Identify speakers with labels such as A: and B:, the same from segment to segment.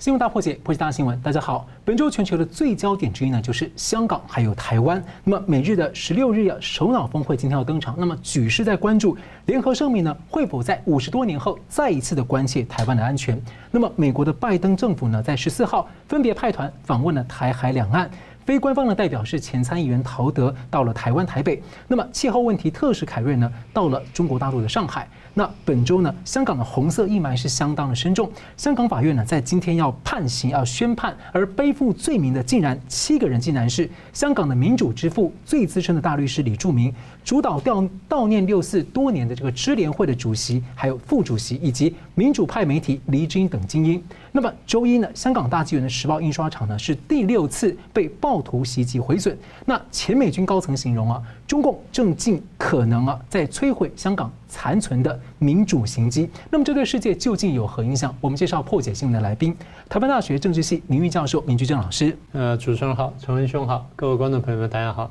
A: 新闻大破解，破解大新闻。大家好，本周全球的最焦点之一呢，就是香港还有台湾。那么美日的十六日啊首脑峰会今天要登场，那么举世在关注联合声明呢会否在五十多年后再一次的关切台湾的安全？那么美国的拜登政府呢，在十四号分别派团访问了台海两岸。非官方的代表是前参议员陶德到了台湾台北，那么气候问题特使凯瑞呢到了中国大陆的上海。那本周呢，香港的红色阴霾是相当的深重。香港法院呢在今天要判刑要宣判，而背负罪名的竟然七个人，竟然是香港的民主之父最资深的大律师李柱铭，主导悼悼念六四多年的这个支联会的主席还有副主席，以及民主派媒体黎智英等精英。那么周一呢，香港大纪元的时报印刷厂呢是第六次被暴徒袭击毁损。那前美军高层形容啊，中共正尽可能啊在摧毁香港残存的民主行迹。那么这对世界究竟有何影响？我们介绍破解新闻的来宾：台湾大学政治系名誉教授明居正老师。
B: 呃，主持人好，陈文兄好，各位观众朋友们大家好。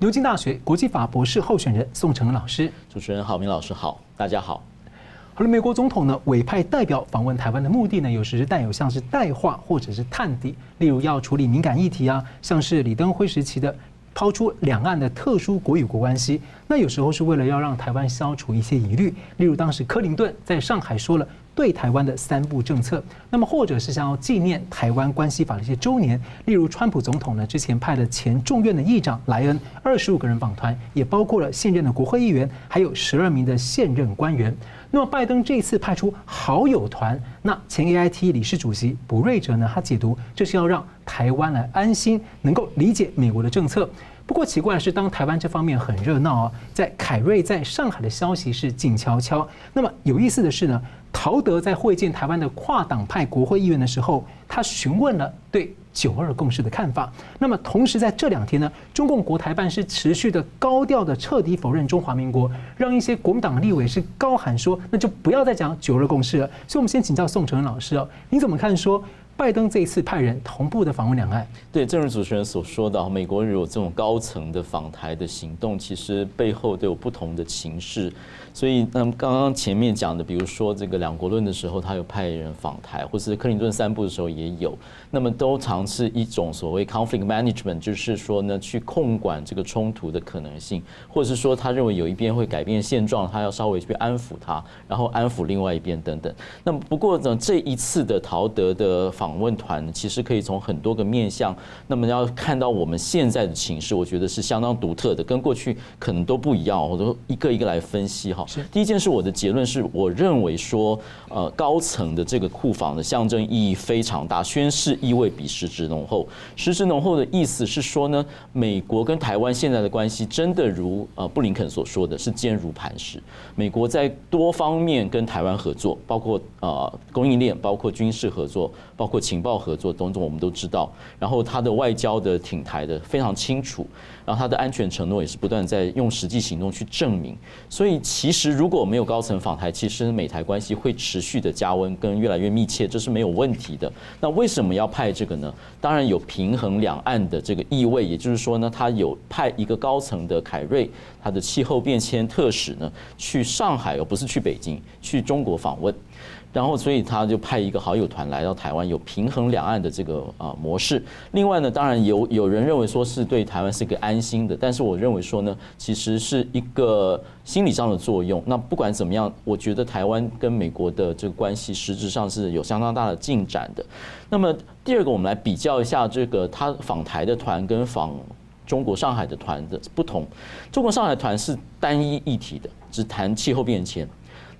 A: 牛津大学国际法博士候选人宋承恩老师。
C: 主持人好，明老师好，大家好。
A: 好了，美国总统呢委派代表访问台湾的目的呢，有时是带有像是代话或者是探底，例如要处理敏感议题啊，像是李登辉时期的抛出两岸的特殊国与国关系，那有时候是为了要让台湾消除一些疑虑，例如当时克林顿在上海说了。对台湾的三不政策，那么或者是想要纪念台湾关系法的一些周年，例如川普总统呢之前派了前众院的议长莱恩二十五个人访团，也包括了现任的国会议员，还有十二名的现任官员。那么拜登这次派出好友团，那前 AIT 理事主席卜瑞哲呢，他解读这是要让台湾来安心，能够理解美国的政策。不过奇怪的是，当台湾这方面很热闹啊，在凯瑞在上海的消息是静悄悄。那么有意思的是呢，陶德在会见台湾的跨党派国会议员的时候，他询问了对九二共识的看法。那么同时在这两天呢，中共国台办是持续的高调的彻底否认中华民国，让一些国民党立委是高喊说，那就不要再讲九二共识了。所以，我们先请教宋承恩老师哦，你怎么看说？拜登这一次派人同步的访问两岸，
C: 对，正如主持人所说的，美国有这种高层的访台的行动，其实背后都有不同的情势。所以，那么刚刚前面讲的，比如说这个两国论的时候，他有派人访台，或是克林顿散步的时候也有，那么都尝试一种所谓 conflict management，就是说呢，去控管这个冲突的可能性，或者是说他认为有一边会改变现状，他要稍微去安抚他，然后安抚另外一边等等。那么不过呢，这一次的陶德的访问团，其实可以从很多个面向，那么要看到我们现在的情势，我觉得是相当独特的，跟过去可能都不一样，我都一个一个来分析哈。是第一件事，我的结论是我认为说，呃，高层的这个库房的象征意义非常大，宣示意味比实质浓厚。实质浓厚的意思是说呢，美国跟台湾现在的关系真的如呃布林肯所说的是坚如磐石。美国在多方面跟台湾合作，包括呃供应链，包括军事合作，包括情报合作等等，我们都知道。然后他的外交的挺台的非常清楚，然后他的安全承诺也是不断在用实际行动去证明。所以其实如果没有高层访台，其实美台关系会持续的加温跟越来越密切，这是没有问题的。那为什么要派这个呢？当然有平衡两岸的这个意味，也就是说呢，他有派一个高层的凯瑞，他的气候变迁特使呢去上海，而不是去北京，去中国访问。然后，所以他就派一个好友团来到台湾，有平衡两岸的这个啊模式。另外呢，当然有有人认为说是对台湾是一个安心的，但是我认为说呢，其实是一个心理上的作用。那不管怎么样，我觉得台湾跟美国的这个关系实质上是有相当大的进展的。那么第二个，我们来比较一下这个他访台的团跟访中国上海的团的不同。中国上海团是单一议题的，只谈气候变迁。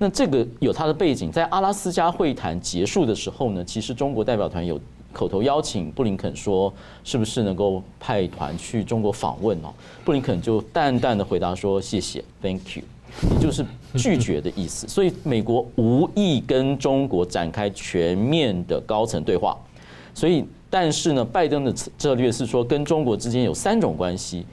C: 那这个有它的背景，在阿拉斯加会谈结束的时候呢，其实中国代表团有口头邀请布林肯说，是不是能够派团去中国访问哦？布林肯就淡淡的回答说，谢谢，Thank you，也就是拒绝的意思。所以美国无意跟中国展开全面的高层对话。所以，但是呢，拜登的策略是说，跟中国之间有三种关系，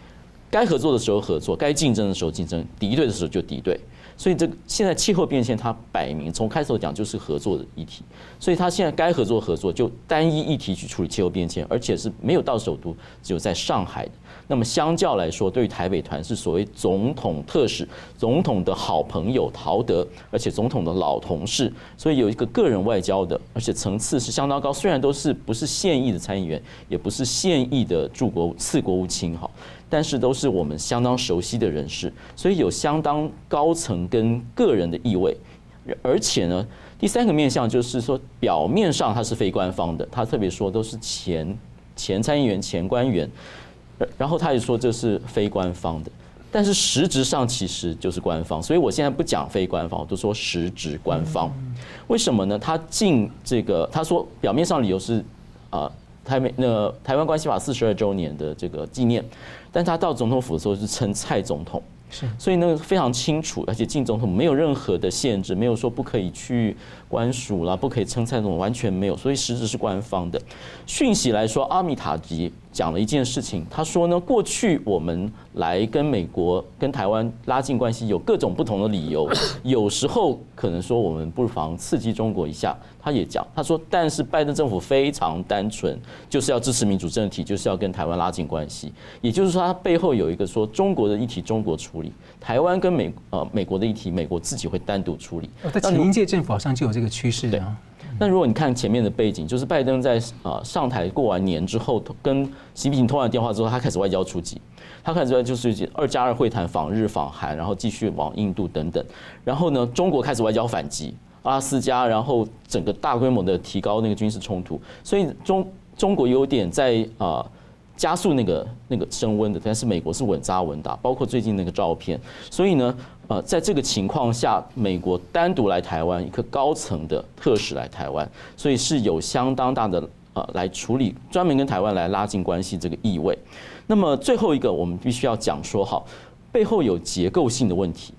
C: 该合作的时候合作，该竞争的时候竞争，敌对的时候就敌对。所以这个现在气候变迁它摆明从开头讲就是合作的议题，所以它现在该合作合作，就单一议题去处理气候变迁，而且是没有到首都，只有在上海。那么相较来说，对于台北团是所谓总统特使、总统的好朋友陶德，而且总统的老同事，所以有一个个人外交的，而且层次是相当高。虽然都是不是现役的参议员，也不是现役的驻国次国务卿哈，但是都是我们相当熟悉的人士，所以有相当高层跟个人的意味。而且呢，第三个面向就是说，表面上他是非官方的，他特别说都是前前参议员、前官员。然后他也说这是非官方的，但是实质上其实就是官方，所以我现在不讲非官方，我都说实质官方。为什么呢？他进这个，他说表面上理由是啊，台美那台湾关系法四十二周年的这个纪念，但他到总统府的时候是称蔡总统。是，所以那个非常清楚，而且进总统没有任何的限制，没有说不可以去官署啦，不可以称蔡总统，完全没有。所以实质是官方的讯息来说，阿米塔吉讲了一件事情，他说呢，过去我们来跟美国、跟台湾拉近关系有各种不同的理由，有时候可能说我们不妨刺激中国一下。他也讲，他说，但是拜登政府非常单纯，就是要支持民主政体，就是要跟台湾拉近关系。也就是说，他背后有一个说中国的议题中国处理，台湾跟美呃美国的议题美国自己会单独处理。
A: 在前一届政府好像就有这个趋势的。
C: 那如果你看前面的背景，就是拜登在啊上台过完年之后，跟习近平通完电话之后，他开始外交出击，他开始就是二加二会谈访日访韩，然后继续往印度等等。然后呢，中国开始外交反击。阿拉斯加，然后整个大规模的提高那个军事冲突，所以中中国有点在啊加速那个那个升温的，但是美国是稳扎稳打，包括最近那个照片，所以呢，呃，在这个情况下，美国单独来台湾，一个高层的特使来台湾，所以是有相当大的呃来处理专门跟台湾来拉近关系这个意味。那么最后一个，我们必须要讲说好，背后有结构性的问题，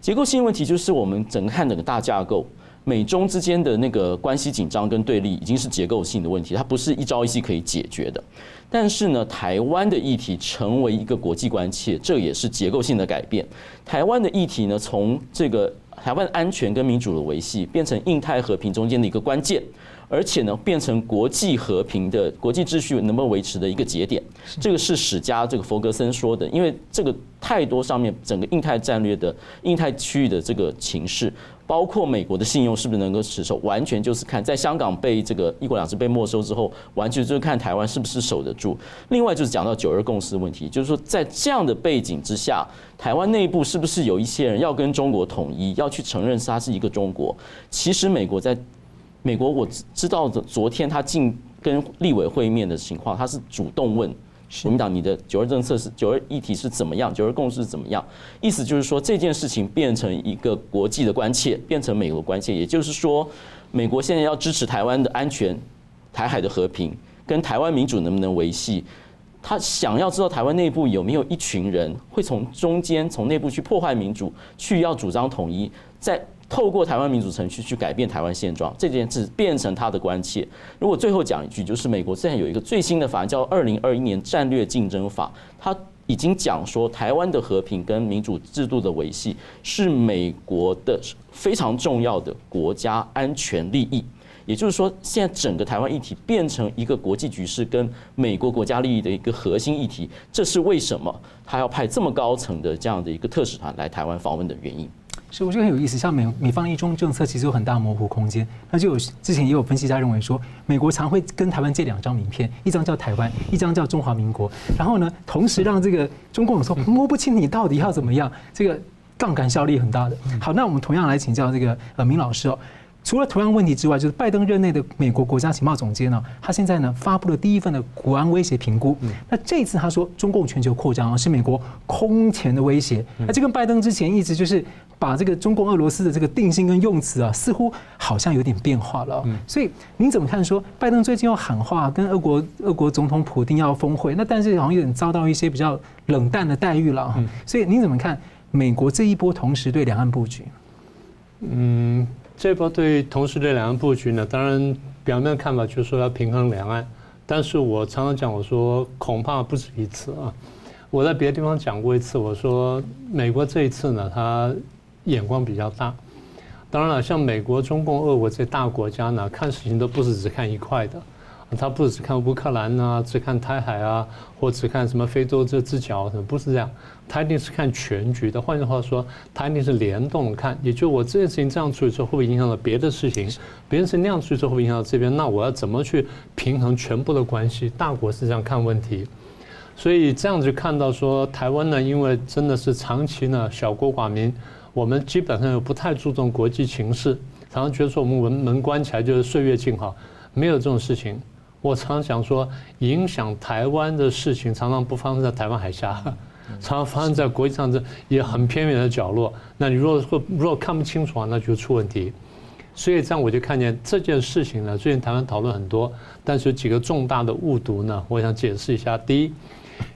C: 结构性问题就是我们整个看整个大架构。美中之间的那个关系紧张跟对立已经是结构性的问题，它不是一朝一夕可以解决的。但是呢，台湾的议题成为一个国际关切，这也是结构性的改变。台湾的议题呢，从这个台湾安全跟民主的维系，变成印太和平中间的一个关键。而且呢，变成国际和平的国际秩序能不能维持的一个节点，这个是史家这个弗格森说的。因为这个太多上面整个印太战略的印太区域的这个情势，包括美国的信用是不是能够持守，完全就是看在香港被这个一国两制被没收之后，完全就是看台湾是不是守得住。另外就是讲到九二共识的问题，就是说在这样的背景之下，台湾内部是不是有一些人要跟中国统一，要去承认它是一个中国？其实美国在。美国我知道的，昨天他进跟立委会面的情况，他是主动问国民党，你的九二政策是九二议题是怎么样，九二共识是怎么样？意思就是说这件事情变成一个国际的关切，变成美国关切，也就是说，美国现在要支持台湾的安全、台海的和平跟台湾民主能不能维系，他想要知道台湾内部有没有一群人会从中间从内部去破坏民主，去要主张统一，在。透过台湾民主程序去改变台湾现状，这件事变成他的关切。如果最后讲一句，就是美国现在有一个最新的法案，叫《二零二一年战略竞争法》，他已经讲说，台湾的和平跟民主制度的维系是美国的非常重要的国家安全利益。也就是说，现在整个台湾议题变成一个国际局势跟美国国家利益的一个核心议题，这是为什么他要派这么高层的这样的一个特使团来台湾访问的原因。
A: 是，我觉得很有意思。像美美方的一中政策其实有很大模糊空间。那就有之前也有分析家认为说，美国常会跟台湾借两张名片，一张叫台湾，一张叫中华民国。然后呢，同时让这个中共说摸不清你到底要怎么样，这个杠杆效力很大的。好，那我们同样来请教这个呃明老师哦。除了同样问题之外，就是拜登任内的美国国家情报总监呢，他现在呢发布了第一份的国安威胁评估。那这次他说中共全球扩张啊是美国空前的威胁。那这跟拜登之前一直就是把这个中共俄罗斯的这个定性跟用词啊，似乎好像有点变化了。所以您怎么看说拜登最近要喊话跟俄国俄国总统普京要峰会，那但是好像有点遭到一些比较冷淡的待遇了。所以您怎么看美国这一波同时对两岸布局？
B: 嗯。这波对同时对两岸布局呢，当然表面看法就是说要平衡两岸，但是我常常讲，我说恐怕不止一次啊。我在别的地方讲过一次，我说美国这一次呢，他眼光比较大。当然了，像美国、中共、俄国这些大国家呢，看事情都不是只看一块的。他不只看乌克兰啊，只看台海啊，或只看什么非洲这只脚，什么不是这样？他一定是看全局的。换句话说，他一定是联动看。也就我这件事情这样处理之后，会不会影响到别的事情？别人是那样处理之后，会影响到这边？那我要怎么去平衡全部的关系？大国是这样看问题。所以这样子看到说，台湾呢，因为真的是长期呢小国寡民，我们基本上又不太注重国际情势，常常觉得说我们门门关起来就是岁月静好，没有这种事情。我常常想说，影响台湾的事情常常不发生在台湾海峡，常常发生在国际上这也很偏远的角落。那你如果如果看不清楚啊，那就出问题。所以这样我就看见这件事情呢，最近台湾讨论很多，但是有几个重大的误读呢，我想解释一下。第一，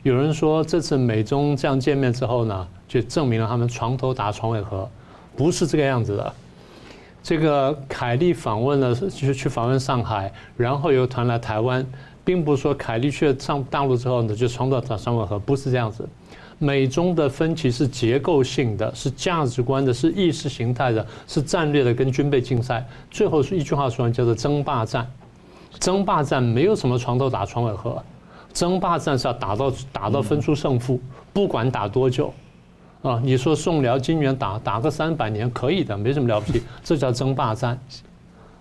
B: 有人说这次美中这样见面之后呢，就证明了他们床头打床尾和，不是这个样子的。这个凯利访问了，就是去访问上海，然后由团来台湾，并不是说凯利去了上大陆之后呢，就床头打床尾和，不是这样子。美中的分歧是结构性的，是价值观的，是意识形态的，是战略的，跟军备竞赛。最后是一句话说完，叫做争霸战。争霸战没有什么床头打床尾和，争霸战是要打到打到分出胜负，不管打多久。啊，你说宋辽金元打打个三百年可以的，没什么了不起，这叫争霸战。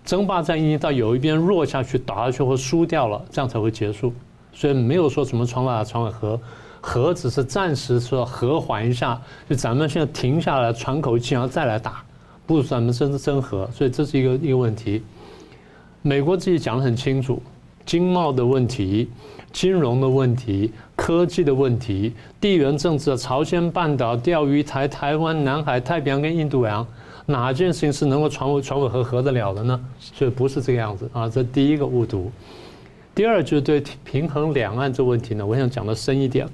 B: 争霸战一定到有一边弱下去，打下去或输掉了，这样才会结束。所以没有说什么床头打床尾和，和只是暂时说和缓一下，就咱们现在停下来喘口气，然后再来打，不是咱们真真和。所以这是一个一个问题。美国自己讲得很清楚，经贸的问题。金融的问题、科技的问题、地缘政治朝鲜半岛、钓鱼台、台湾、南海、太平洋跟印度洋，哪件事情是能够船尾船尾和合得了的呢？所以不是这个样子啊，这第一个误读。第二就是对平衡两岸这问题呢，我想讲的深一点。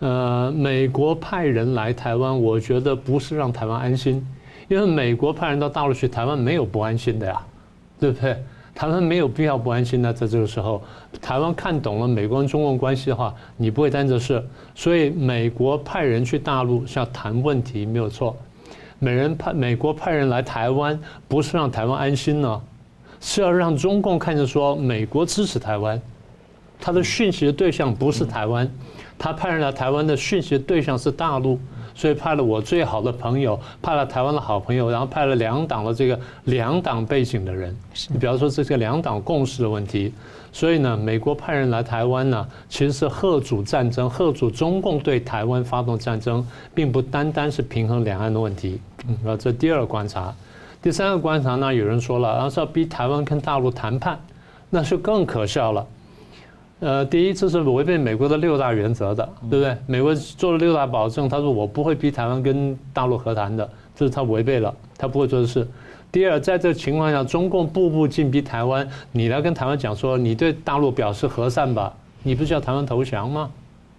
B: 呃，美国派人来台湾，我觉得不是让台湾安心，因为美国派人到大陆去，台湾没有不安心的呀，对不对？台湾没有必要不安心呢，在这个时候，台湾看懂了美国跟中共关系的话，你不会担这事。所以美国派人去大陆是要谈问题，没有错。美人派美国派人来台湾，不是让台湾安心呢，是要让中共看着说美国支持台湾，他的讯息的对象不是台湾，他派人来台湾的讯息的对象是大陆。所以派了我最好的朋友，派了台湾的好朋友，然后派了两党的这个两党背景的人。你比方说这个两党共识的问题，所以呢，美国派人来台湾呢，其实是贺主战争，贺主中共对台湾发动战争，并不单单是平衡两岸的问题。嗯，这第二个观察，第三个观察呢，有人说了，然后是要逼台湾跟大陆谈判，那就更可笑了。呃，第一，次是违背美国的六大原则的，对不对？美国做了六大保证，他说我不会逼台湾跟大陆和谈的，这是他违背了，他不会做的事。第二，在这个情况下，中共步步进逼台湾，你来跟台湾讲说，你对大陆表示和善吧，你不是叫台湾投降吗？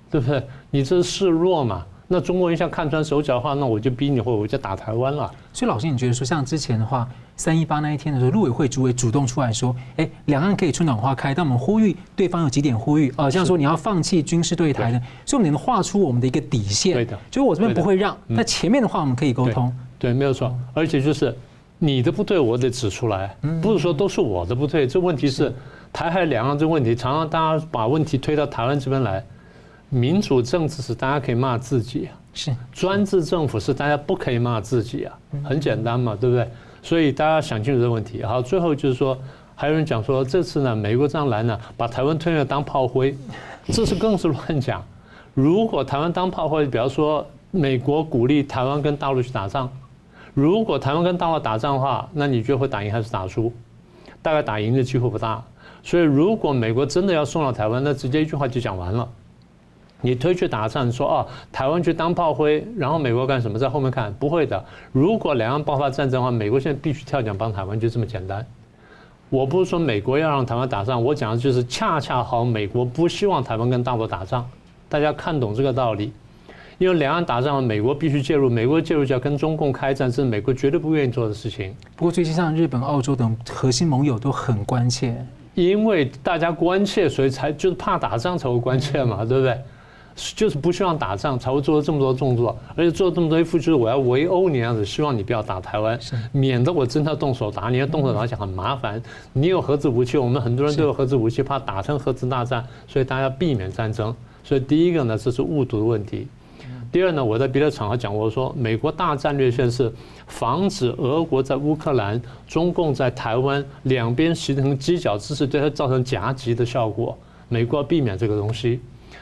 B: 对不对？你这是示弱嘛？那中国人像看穿手脚的话，那我就逼你，或者我就打台湾了。
A: 所以老师，你觉得说像之前的话，三一八那一天的时候，陆委会主委主动出来说，哎，两岸可以春暖花开，但我们呼吁对方有几点呼吁啊，像说你要放弃军事对台的，所以我们能画出我们的一个底线。
B: 对的，
A: 就我这边不会让，那前面的话我们可以沟通。
B: 对，没有错。而且就是你的不对，我得指出来，不是说都是我的不对。这问题是台海两岸这问题，常常大家把问题推到台湾这边来。民主政治是大家可以骂自己啊，是专制政府是大家不可以骂自己啊，很简单嘛，对不对？所以大家想清楚这个问题。好，最后就是说，还有人讲说，这次呢，美国这样来呢，把台湾吞了当炮灰，这是更是乱讲。如果台湾当炮灰，比方说美国鼓励台湾跟大陆去打仗，如果台湾跟大陆打仗的话，那你觉得会打赢还是打输？大概打赢的机会不大。所以如果美国真的要送到台湾，那直接一句话就讲完了。你推去打仗，说哦，台湾去当炮灰，然后美国干什么？在后面看，不会的。如果两岸爆发战争的话，美国现在必须跳脚帮台湾，就这么简单。我不是说美国要让台湾打仗，我讲的就是恰恰好，美国不希望台湾跟大陆打仗。大家看懂这个道理，因为两岸打仗，美国必须介入，美国介入就要跟中共开战，这是美国绝对不愿意做的事情。
A: 不过最近像日本、澳洲等核心盟友都很关切，
B: 因为大家关切，所以才就是怕打仗才会关切嘛，对不对？就是不希望打仗，才会做了这么多动作，而且做了这么多一副就是我要围殴你样子，希望你不要打台湾，免得我真的动手打你，要动手打起来很麻烦。你有核子武器，我们很多人都有核子武器，怕打成核子大战，所以大家避免战争。所以第一个呢，这是误读的问题。第二呢，我在别的场合讲过，说美国大战略线是防止俄国在乌克兰、中共在台湾两边形成犄角之势，对它造成夹击的效果。美国要避免这个东西。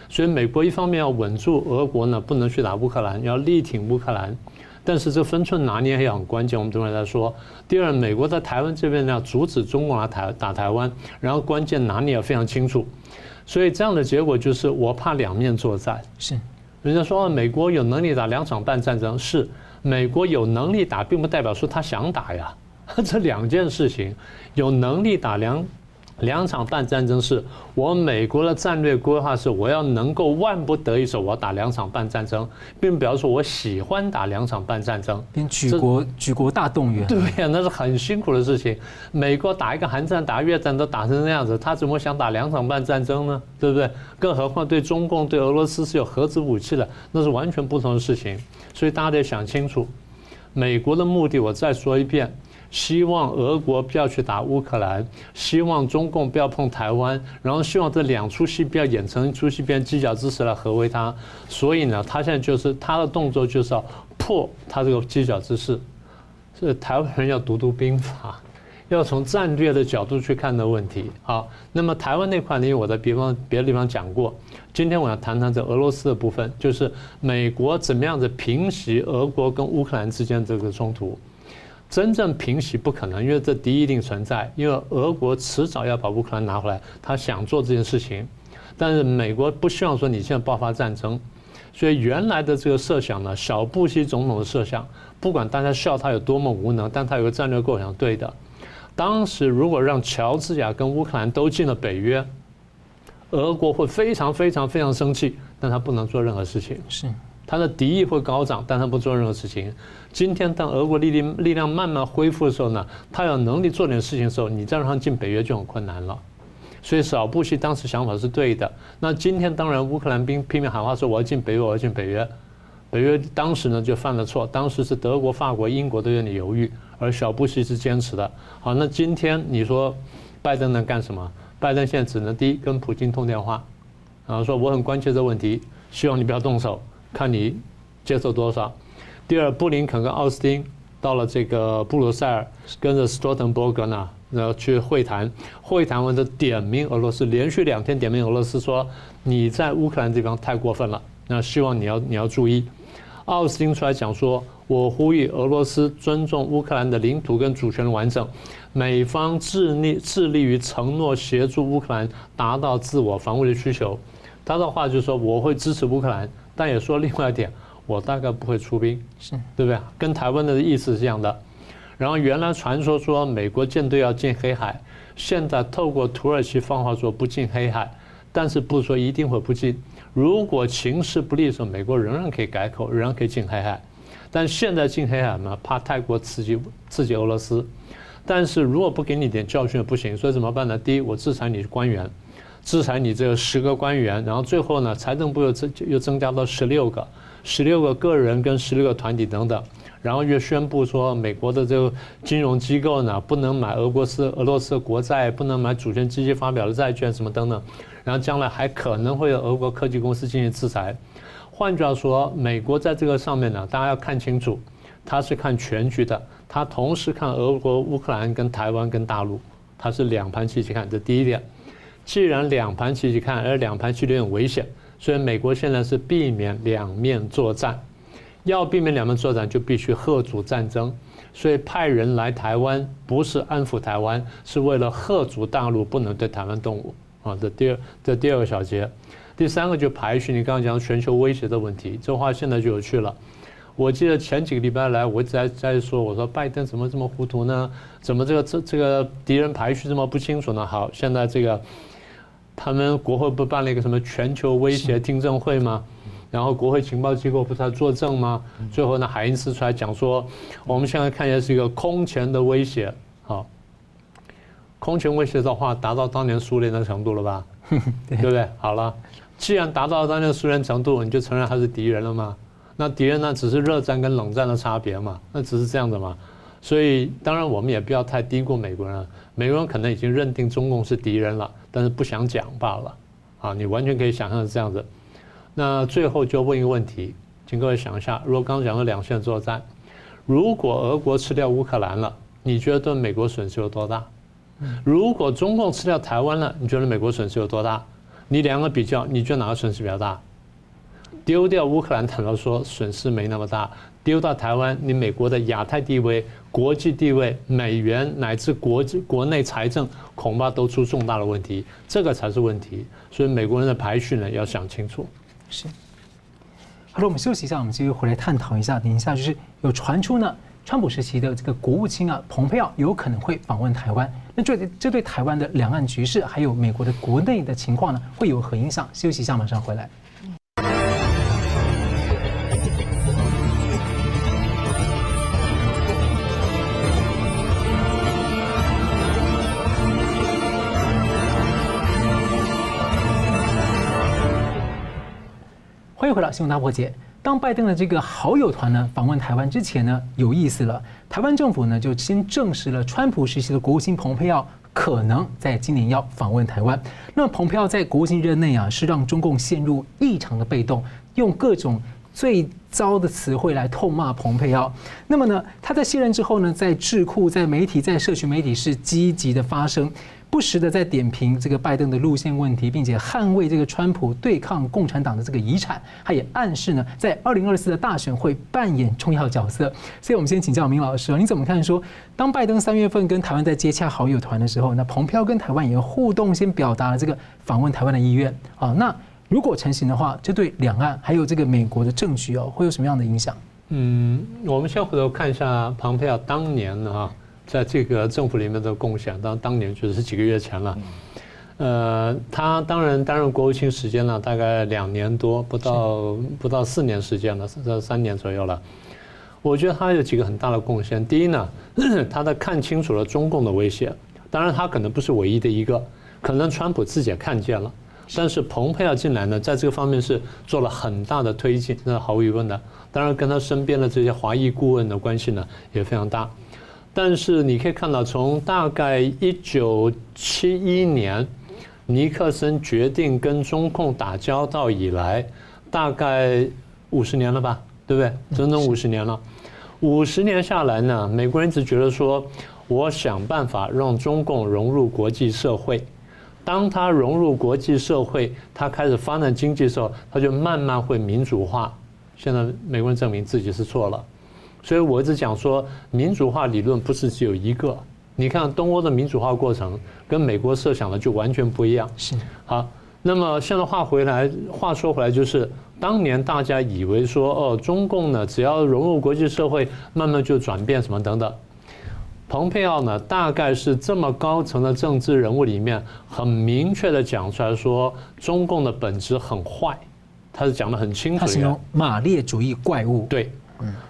B: 所以美国一方面要稳住俄国呢，不能去打乌克兰，要力挺乌克兰，但是这分寸拿捏也很关键。我们等会再说。第二，美国在台湾这边呢，要阻止中共来台打台湾，然后关键拿捏也非常清楚。所以这样的结果就是，我怕两面作战。
A: 是，
B: 人家说美国有能力打两场半战争，是美国有能力打，并不代表说他想打呀。这两件事情，有能力打两。两场半战争是我美国的战略规划，是我要能够万不得已时，我要打两场半战争，并不表示说我喜欢打两场半战争。
A: 并举国举国大动员，
B: 对呀，那是很辛苦的事情。美国打一个韩战、打越战都打成那样子，他怎么想打两场半战争呢？对不对？更何况对中共、对俄罗斯是有核子武器的，那是完全不同的事情。所以大家得想清楚，美国的目的，我再说一遍。希望俄国不要去打乌克兰，希望中共不要碰台湾，然后希望这两出戏不要演成一出戏，变犄角之势来合围他。所以呢，他现在就是他的动作就是要破他这个犄角之势。所以台湾人要读读兵法，要从战略的角度去看的问题。好，那么台湾那块呢，我在别方别的地方讲过，今天我要谈谈这俄罗斯的部分，就是美国怎么样子平息俄国跟乌克兰之间这个冲突。真正平息不可能，因为这敌意一定存在。因为俄国迟早要把乌克兰拿回来，他想做这件事情，但是美国不希望说你现在爆发战争，所以原来的这个设想呢，小布希总统的设想，不管大家笑他有多么无能，但他有个战略构想对的。当时如果让乔治亚跟乌克兰都进了北约，俄国会非常非常非常生气，但他不能做任何事情。
A: 是。
B: 他的敌意会高涨，但他不做任何事情。今天当俄国力力力量慢慢恢复的时候呢，他有能力做点事情的时候，你再让他进北约就很困难了。所以小布希当时想法是对的。那今天当然乌克兰兵拼命喊话说我要进北约，我要进北约。北约当时呢就犯了错，当时是德国、法国、英国都有点犹豫，而小布希是坚持的。好，那今天你说拜登能干什么？拜登现在只能第一跟普京通电话，然后说我很关切这问题，希望你不要动手。看你接受多少。第二，布林肯跟奥斯汀到了这个布鲁塞尔，跟着斯托滕伯格呢，然后去会谈。会谈完的点名俄罗斯，连续两天点名俄罗斯，说你在乌克兰这方太过分了，那希望你要你要注意。奥斯汀出来讲说，我呼吁俄罗斯尊重乌克兰的领土跟主权完整，美方致力致力于承诺协助乌克兰达到自我防卫的需求。他的话就是说，我会支持乌克兰。但也说另外一点，我大概不会出兵，是对不对？跟台湾的意思是一样的。然后原来传说说美国舰队要进黑海，现在透过土耳其放话说不进黑海，但是不说一定会不进。如果形势不利的时候，美国仍然可以改口，仍然可以进黑海。但现在进黑海嘛，怕太过刺激刺激俄罗斯。但是如果不给你点教训不行，所以怎么办呢？第一，我制裁你的官员。制裁你这个十个官员，然后最后呢，财政部又增又增加到十六个，十六个个人跟十六个团体等等，然后又宣布说，美国的这个金融机构呢，不能买俄罗斯俄罗斯的国债，不能买主权基金发表的债券什么等等，然后将来还可能会有俄国科技公司进行制裁。换句话说，美国在这个上面呢，大家要看清楚，他是看全局的，他同时看俄国、乌克兰跟台湾跟大陆，他是两盘棋去看，这第一点。既然两盘棋去看，而两盘棋有点危险，所以美国现在是避免两面作战。要避免两面作战，就必须吓阻战争。所以派人来台湾，不是安抚台湾，是为了吓阻大陆不能对台湾动武。啊，这第二这第二个小节，第三个就排序你刚刚讲全球威胁的问题。这话现在就有趣了。我记得前几个礼拜来，我一直在在说，我说拜登怎么这么糊涂呢？怎么这个这这个敌人排序这么不清楚呢？好，现在这个。他们国会不办了一个什么全球威胁听证会吗？然后国会情报机构不是在作证吗？最后呢，海因斯出来讲说，我们现在看起来是一个空前的威胁，好，空前威胁的话达到当年苏联的程度了吧？对不对？好了，既然达到当年苏联程度，你就承认他是敌人了吗？那敌人呢，只是热战跟冷战的差别嘛？那只是这样的嘛？所以当然我们也不要太低估美国人，美国人可能已经认定中共是敌人了，但是不想讲罢了。啊，你完全可以想象是这样子。那最后就问一个问题，请各位想一下，如果刚刚讲了两线作战，如果俄国吃掉乌克兰了，你觉得对美国损失有多大？如果中共吃掉台湾了，你觉得美国损失有多大？你两个比较，你觉得哪个损失比较大？丢掉乌克兰，坦白说损失没那么大；丢到台湾，你美国的亚太地位、国际地位、美元乃至国际国内财政，恐怕都出重大的问题。这个才是问题。所以美国人的排序呢，要想清楚。
A: 是。好了，我们休息一下，我们继续回来探讨一下。等一下就是有传出呢。川普时期的这个国务卿啊，蓬佩奥有可能会访问台湾。那这这对台湾的两岸局势，还有美国的国内的情况呢，会有何影响？休息一下，马上回来。欢迎回到《新闻大破解》。当拜登的这个好友团呢访问台湾之前呢，有意思了。台湾政府呢就先证实了川普时期的国务卿蓬佩奥可能在今年要访问台湾。那蓬佩奥在国务卿任内啊，是让中共陷入异常的被动，用各种最糟的词汇来痛骂蓬佩奥。那么呢，他在卸任之后呢，在智库、在媒体、在社群媒体是积极的发声。不时的在点评这个拜登的路线问题，并且捍卫这个川普对抗共产党的这个遗产，他也暗示呢，在二零二四的大选会扮演重要角色。所以，我们先请教明老师，你怎么看？说当拜登三月份跟台湾在接洽好友团的时候，那蓬佩奥跟台湾也互动，先表达了这个访问台湾的意愿啊。那如果成型的话，这对两岸还有这个美国的政局哦，会有什么样的影响？
B: 嗯，我们先回头看一下蓬佩奥当年啊。在这个政府里面的贡献，当当年就是几个月前了。呃，他当然担任国务卿时间呢，大概两年多，不到不到四年时间了，三三年左右了。我觉得他有几个很大的贡献。第一呢，他的看清楚了中共的威胁。当然，他可能不是唯一的一个，可能川普自己也看见了。但是蓬佩奥进来呢，在这个方面是做了很大的推进，那毫无疑问的。当然，跟他身边的这些华裔顾问的关系呢，也非常大。但是你可以看到，从大概一九七一年尼克森决定跟中共打交道以来，大概五十年了吧，对不对？整整五十年了。五十年下来呢，美国人只觉得说，我想办法让中共融入国际社会。当他融入国际社会，他开始发展经济的时候，他就慢慢会民主化。现在美国人证明自己是错了。所以我一直讲说，民主化理论不是只有一个。你看东欧的民主化过程跟美国设想的就完全不一样。
A: 是。
B: 好，那么现在话回来，话说回来，就是当年大家以为说，哦，中共呢，只要融入国际社会，慢慢就转变什么等等。蓬佩奥呢，大概是这么高层的政治人物里面，很明确的讲出来说，中共的本质很坏，他是讲的很清楚的。他
A: 形容马列主义怪物。
B: 对。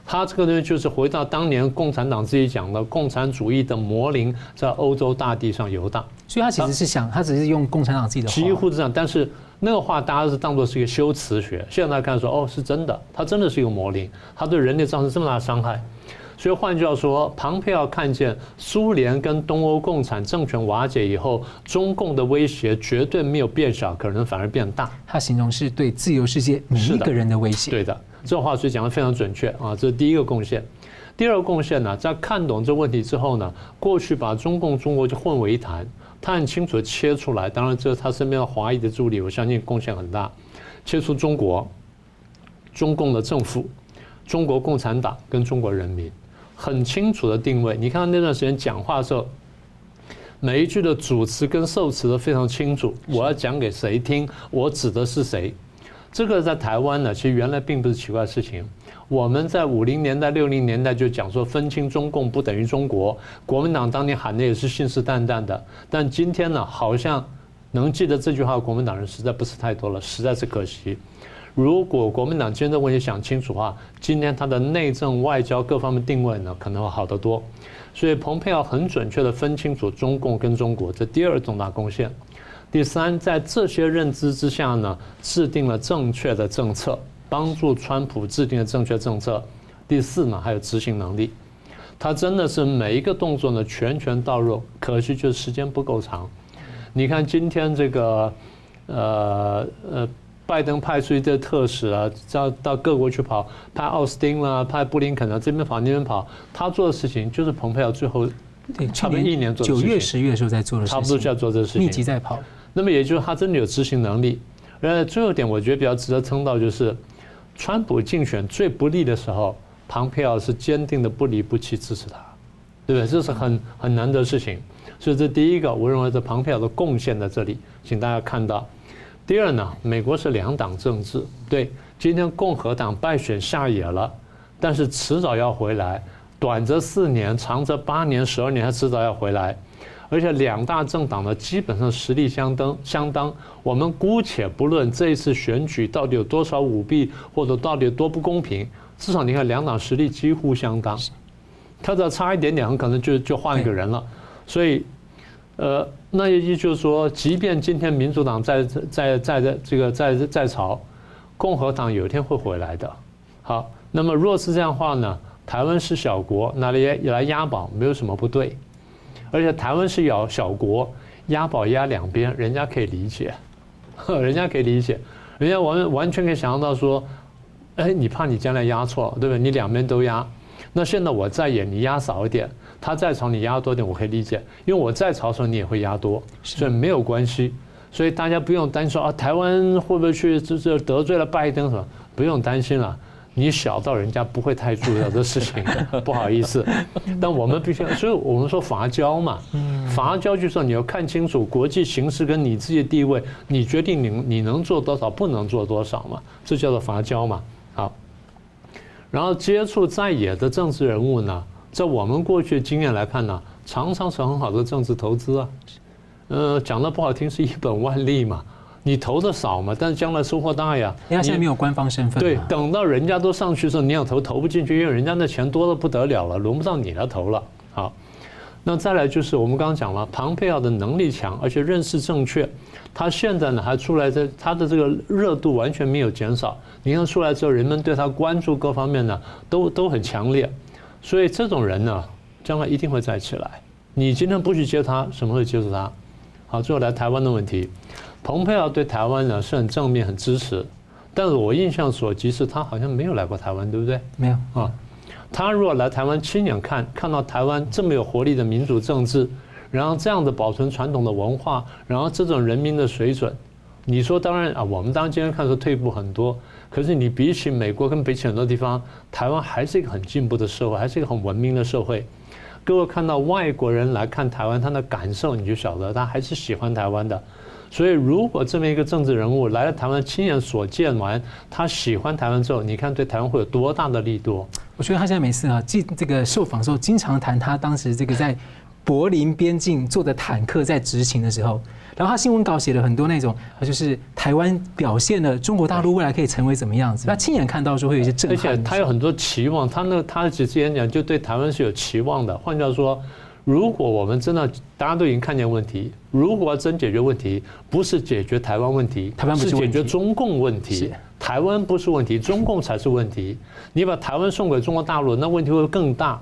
B: 他这个呢，就是回到当年共产党自己讲的，共产主义的魔灵在欧洲大地上游荡。
A: 所以他其实是想，他只是用共产党自己的话，
B: 几乎是这样。但是那个话大家是当做是一个修辞学，现在看说，哦，是真的，他真的是一个魔灵，他对人类造成这么大的伤害。所以换句话说，庞佩奥看见苏联跟东欧共产政权瓦解以后，中共的威胁绝对没有变小，可能反而变大。
A: 他形容是对自由世界每一个人的威胁。
B: 对的。这话所以讲的非常准确啊，这是第一个贡献。第二个贡献呢，在看懂这问题之后呢，过去把中共、中国就混为一谈，他很清楚的切出来。当然，这是他身边的华裔的助理，我相信贡献很大。切出中国、中共的政府、中国共产党跟中国人民，很清楚的定位。你看那段时间讲话的时候，每一句的主词跟受词都非常清楚。我要讲给谁听？我指的是谁？这个在台湾呢，其实原来并不是奇怪的事情。我们在五零年代、六零年代就讲说，分清中共不等于中国。国民党当年喊的也是信誓旦旦的，但今天呢，好像能记得这句话的国民党人实在不是太多了，实在是可惜。如果国民党真的问题想清楚的话，今天他的内政、外交各方面定位呢，可能会好得多。所以，蓬佩奥很准确地分清楚中共跟中国，这第二重大贡献。第三，在这些认知之下呢，制定了正确的政策，帮助川普制定了正确政策。第四呢，还有执行能力，他真的是每一个动作呢拳拳到肉，可惜就是时间不够长。你看今天这个，呃呃，拜登派出一堆特使啊，到到各国去跑，派奥斯汀啦，派布林肯啊，这边跑那边跑，他做的事情就是蓬佩奥最后差不多一年做
A: 九月十月的时候在做的事情，
B: 差不多就要做这个事情，
A: 密集在跑。
B: 那么也就是他真的有执行能力。呃，最后一点我觉得比较值得称道就是，川普竞选最不利的时候。庞佩奥是坚定的不离不弃支持他，对不对？这是很很难得的事情。所以这第一个，我认为这庞佩奥的贡献在这里，请大家看到。第二呢，美国是两党政治，对，今天共和党败选下野了，但是迟早要回来，短则四年，长则八年、十二年，他迟早要回来。而且两大政党呢，基本上实力相当相当。我们姑且不论这一次选举到底有多少舞弊，或者到底有多不公平。至少你看，两党实力几乎相当，他只要差一点点，可能就就换一个人了。所以，呃，那也就是说，即便今天民主党在在在在这个在在朝，共和党有一天会回来的。好，那么若是这样的话呢，台湾是小国，那里也来押宝没有什么不对。而且台湾是小小国，押宝押两边，人家可以理解，人家可以理解，人家完完全可以想象到说。哎，你怕你将来押错，对不对？你两边都押，那现在我在演，你押少一点；他在朝，你押多点，我可以理解，因为我在朝的时候，你也会押多，所以没有关系。所以大家不用担心说啊，台湾会不会去就是得罪了拜登什么？不用担心了，你小到人家不会太注意到这事情，不好意思。但我们必须，所以我们说伐交嘛，伐交就是说你要看清楚国际形势跟你自己的地位，你决定你你能做多少，不能做多少嘛，这叫做伐交嘛。好，然后接触在野的政治人物呢，在我们过去的经验来看呢，常常是很好的政治投资啊。呃，讲的不好听是一本万利嘛，你投的少嘛，但是将来收获大呀。
A: 人家现在没有官方身份。
B: 对，等到人家都上去的时候，你想投投不进去，因为人家那钱多的不得了了，轮不到你来投了。好。那再来就是我们刚刚讲了，庞佩奥的能力强，而且认识正确。他现在呢还出来，在他的这个热度完全没有减少。你看出来之后，人们对他关注各方面呢都都很强烈。所以这种人呢，将来一定会再起来。你今天不去接他，什么时候接住他？好，最后来台湾的问题，庞佩奥对台湾呢是很正面、很支持。但是我印象所及是，他好像没有来过台湾，对不对？
A: 没有
B: 啊。他如果来台湾亲眼看，看到台湾这么有活力的民主政治，然后这样的保存传统的文化，然后这种人民的水准，你说当然啊，我们当然今天看说退步很多，可是你比起美国跟比起很多地方，台湾还是一个很进步的社会，还是一个很文明的社会。各位看到外国人来看台湾，他的感受你就晓得，他还是喜欢台湾的。所以，如果这么一个政治人物来了台湾，亲眼所见完，他喜欢台湾之后，你看对台湾会有多大的力度？
A: 我觉得他现在没事啊，记这个受访的时候经常谈他当时这个在柏林边境坐的坦克在执勤的时候，然后他新闻稿写了很多那种，就是台湾表现了中国大陆未来可以成为怎么样子，他亲眼看到说会有一些震撼，
B: 而且他有很多期望，他那他几次演讲就对台湾是有期望的，换句话说。如果我们真的大家都已经看见问题，如果要真解决问题，不是解决台湾问题，台湾不是解决中共问题，台湾不是问题，中共才是问题。你把台湾送给中国大陆，那问题会更大，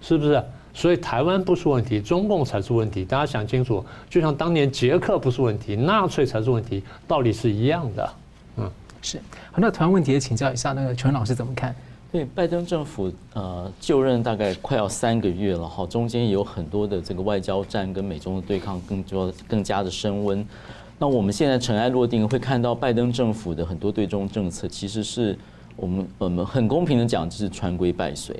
B: 是不是？所以台湾不是问题，中共才是问题。大家想清楚，就像当年捷克不是问题，纳粹才是问题，道理是一样的。嗯，
A: 是。好，那台湾问题也请教一下那个全老师怎么看？
C: 对，拜登政府呃就任大概快要三个月了哈，中间有很多的这个外交战跟美中的对抗更多更加的升温。那我们现在尘埃落定，会看到拜登政府的很多对中政策，其实是我们我们很公平的讲，就是川规败随。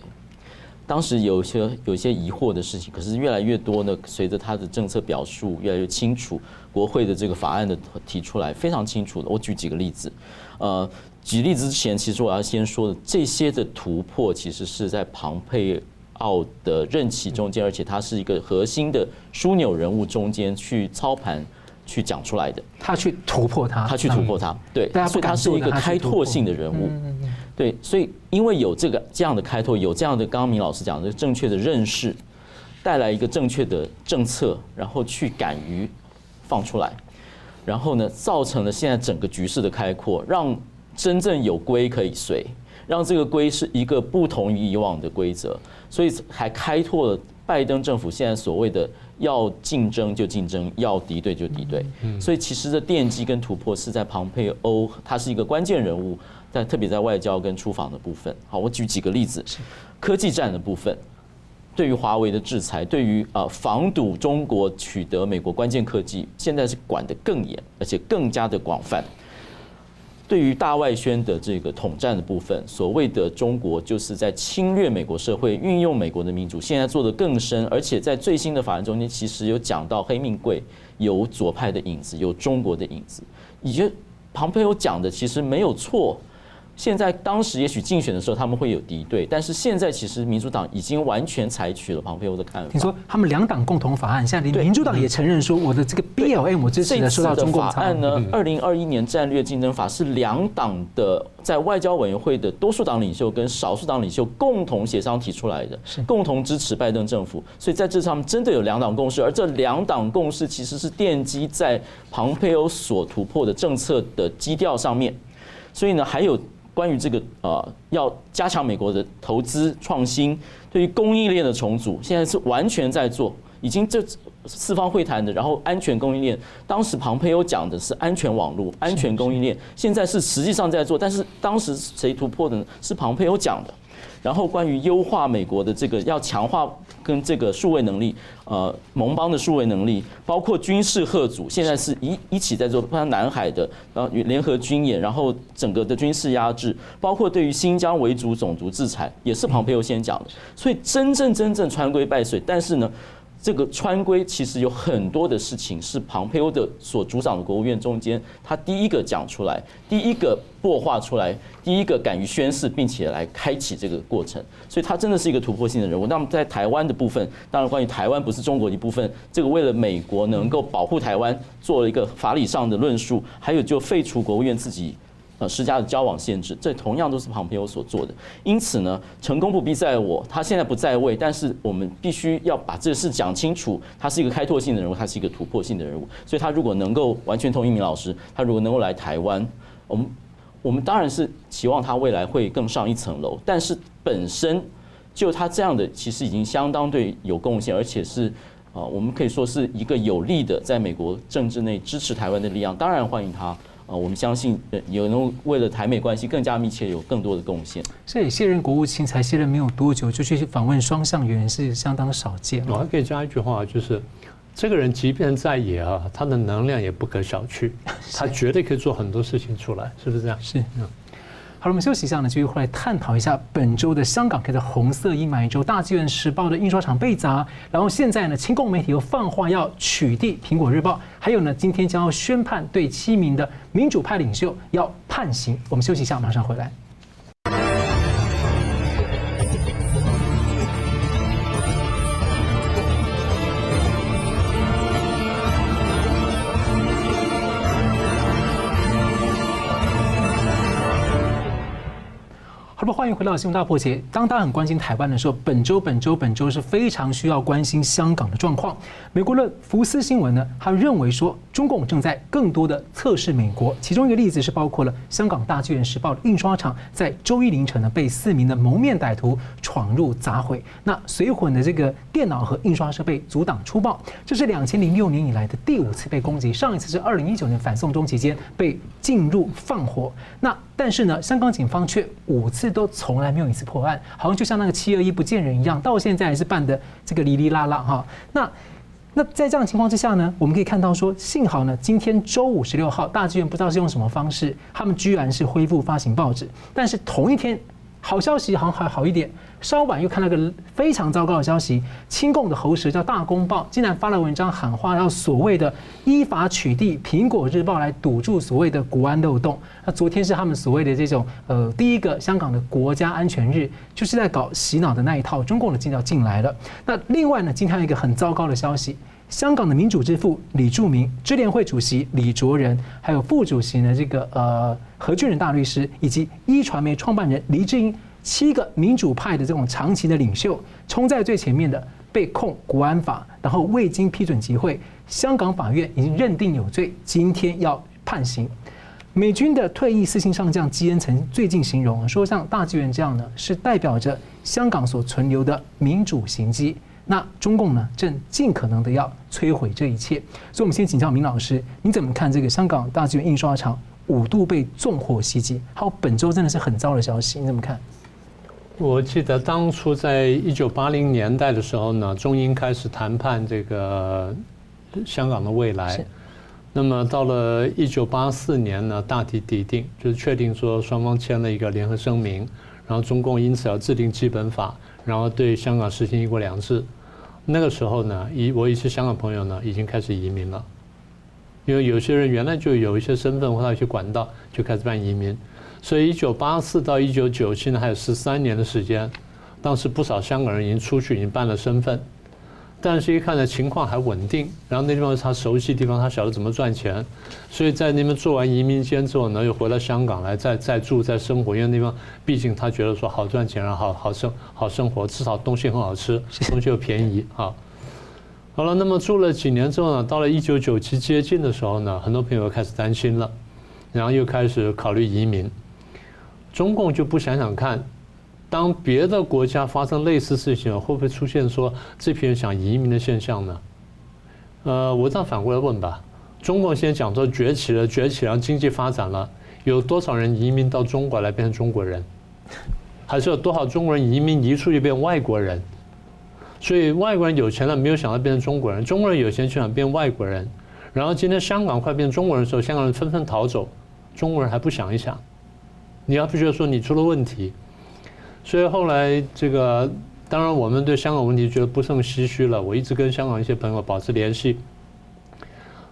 C: 当时有些有些疑惑的事情，可是越来越多呢，随着他的政策表述越来越清楚，国会的这个法案的提出来非常清楚的。我举几个例子，呃。举例之前，其实我要先说的，这些的突破其实是在庞佩奥的任期中间，而且他是一个核心的枢纽人物中间去操盘、去讲出来的。
A: 他去突破他，
C: 他去突破他，对，所以他是一个开拓性的人物。对，所以因为有这个这样的开拓，有这样的刚刚明老师讲的正确的认识，带来一个正确的政策，然后去敢于放出来。然后呢，造成了现在整个局势的开阔，让真正有规可以随，让这个规是一个不同于以往的规则，所以还开拓了拜登政府现在所谓的要竞争就竞争，要敌对就敌对。所以其实的奠基跟突破是在庞佩欧，他是一个关键人物，在特别在外交跟出访的部分。好，我举几个例子，科技战的部分。对于华为的制裁，对于啊防堵中国取得美国关键科技，现在是管得更严，而且更加的广泛。对于大外宣的这个统战的部分，所谓的中国就是在侵略美国社会，运用美国的民主，现在做的更深，而且在最新的法案中间，其实有讲到黑命贵有左派的影子，有中国的影子。你觉得庞培有讲的其实没有错。现在当时也许竞选的时候他们会有敌对，但是现在其实民主党已经完全采取了庞佩欧的看法。
A: 听说他们两党共同法案，现在连民主党也承认说，我的这个 BLM 我支持的受到中共。
C: 的法案呢，二零二一年战略竞争法是两党的在外交委员会的多数党领袖跟少数党领袖共同协商提出来的，共同支持拜登政府。所以在这上面真的有两党共识，而这两党共识其实是奠基在庞佩欧所突破的政策的基调上面。所以呢，还有。关于这个呃，要加强美国的投资创新，对于供应链的重组，现在是完全在做，已经这四方会谈的，然后安全供应链，当时庞培欧讲的是安全网络、安全供应链，现在是实际上在做，但是当时谁突破的呢？是庞培欧讲的。然后关于优化美国的这个要强化跟这个数位能力，呃，盟邦的数位能力，包括军事贺组，现在是一一起在做，包括南海的，然后联合军演，然后整个的军事压制，包括对于新疆维族种族制裁，也是庞培欧先讲的。所以真正真正穿规败水，但是呢，这个川规其实有很多的事情是庞佩欧的所主掌的国务院中间，他第一个讲出来，第一个擘画出来，第一个敢于宣誓，并且来开启这个过程，所以他真的是一个突破性的人物。那么在台湾的部分，当然关于台湾不是中国一部分，这个为了美国能够保护台湾，做了一个法理上的论述，还有就废除国务院自己。呃，施加的交往限制，这同样都是庞佩欧所做的。因此呢，成功不必在我，他现在不在位，但是我们必须要把这个事讲清楚。他是一个开拓性的人物，他是一个突破性的人物。所以他如果能够完全同意明老师，他如果能够来台湾，我们我们当然是期望他未来会更上一层楼。但是本身就他这样的，其实已经相当对有贡献，而且是啊，我们可以说是一个有力的在美国政治内支持台湾的力量。当然欢迎他。啊，我们相信，呃，有能为了台美关系更加密切，有更多的贡献。
A: 所以卸任国务卿才卸任没有多久，就去访问双向员是相当少见。
B: 我还可以加一句话，就是这个人即便在野啊，他的能量也不可小觑，他绝对可以做很多事情出来，是不是这样？
A: 是，嗯。好了，我们休息一下呢，继续回来探讨一下本周的香港可以在红色阴霾周，大纪元时报的印刷厂被砸，然后现在呢，亲共媒体又放话要取缔苹果日报，还有呢，今天将要宣判对七名的民主派领袖要判刑。我们休息一下，马上回来。好，欢迎回到新闻大破解。当大家很关心台湾的时候，本周、本周、本周是非常需要关心香港的状况。美国的福斯新闻呢，他认为说，中共正在更多的测试美国。其中一个例子是包括了香港大纪元时报的印刷厂，在周一凌晨呢，被四名的蒙面歹徒闯入砸毁，那随混的这个电脑和印刷设备阻挡出爆。这是两千零六年以来的第五次被攻击，上一次是二零一九年反送中期间被进入放火。那但是呢，香港警方却五次都从来没有一次破案，好像就像那个七二一不见人一样，到现在还是办的这个哩哩啦啦哈。那那在这样的情况之下呢，我们可以看到说，幸好呢，今天周五十六号，大剧院不知道是用什么方式，他们居然是恢复发行报纸，但是同一天。好消息好像还好一点，稍晚又看到个非常糟糕的消息，亲共的喉舌叫《大公报》竟然发了文章喊话，要所谓的依法取缔《苹果日报》来堵住所谓的国安漏洞。那昨天是他们所谓的这种呃第一个香港的国家安全日，就是在搞洗脑的那一套，中共的进要进来了。那另外呢，今天有一个很糟糕的消息，香港的民主之父李柱铭、支联会主席李卓人，还有副主席呢这个呃。何俊仁大律师以及一传媒创办人黎智英，七个民主派的这种长期的领袖，冲在最前面的被控国安法，然后未经批准集会，香港法院已经认定有罪，今天要判刑。美军的退役四星上将基恩曾最近形容说，像大纪元这样呢，是代表着香港所存留的民主行迹。那中共呢，正尽可能的要摧毁这一切。所以，我们先请教明老师，你怎么看这个香港大纪元印刷厂五度被纵火袭击？还有本周真的是很糟的消息，你怎么看？
B: 我记得当初在一九八零年代的时候呢，中英开始谈判这个香港的未来。那么到了一九八四年呢，大体底定，就是确定说双方签了一个联合声明，然后中共因此要制定基本法，然后对香港实行一国两制。那个时候呢，一我一些香港朋友呢已经开始移民了，因为有些人原来就有一些身份或者一些管道就开始办移民，所以一九八四到一九九七呢还有十三年的时间，当时不少香港人已经出去已经办了身份。但是，一看呢，情况还稳定，然后那地方是他熟悉的地方，他晓得怎么赚钱，所以在那边做完移民监之后呢，又回到香港来再再住再生活，因为那地方毕竟他觉得说好赚钱，然后好好生好生活，至少东西很好吃，东西又便宜啊。好了，那么住了几年之后呢，到了一九九七接近的时候呢，很多朋友开始担心了，然后又开始考虑移民，中共就不想想看。当别的国家发生类似事情，会不会出现说这批人想移民的现象呢？呃，我这样反过来问吧：中国现在讲说崛起了，崛起了，经济发展了，有多少人移民到中国来变成中国人？还是有多少中国人移民移出去变外国人？所以外国人有钱了，没有想到变成中国人；中国人有钱就想变外国人。然后今天香港快变中国人的时候，香港人纷纷逃走，中国人还不想一想？你要不觉得说你出了问题？所以后来这个，当然我们对香港问题觉得不胜唏嘘了。我一直跟香港一些朋友保持联系。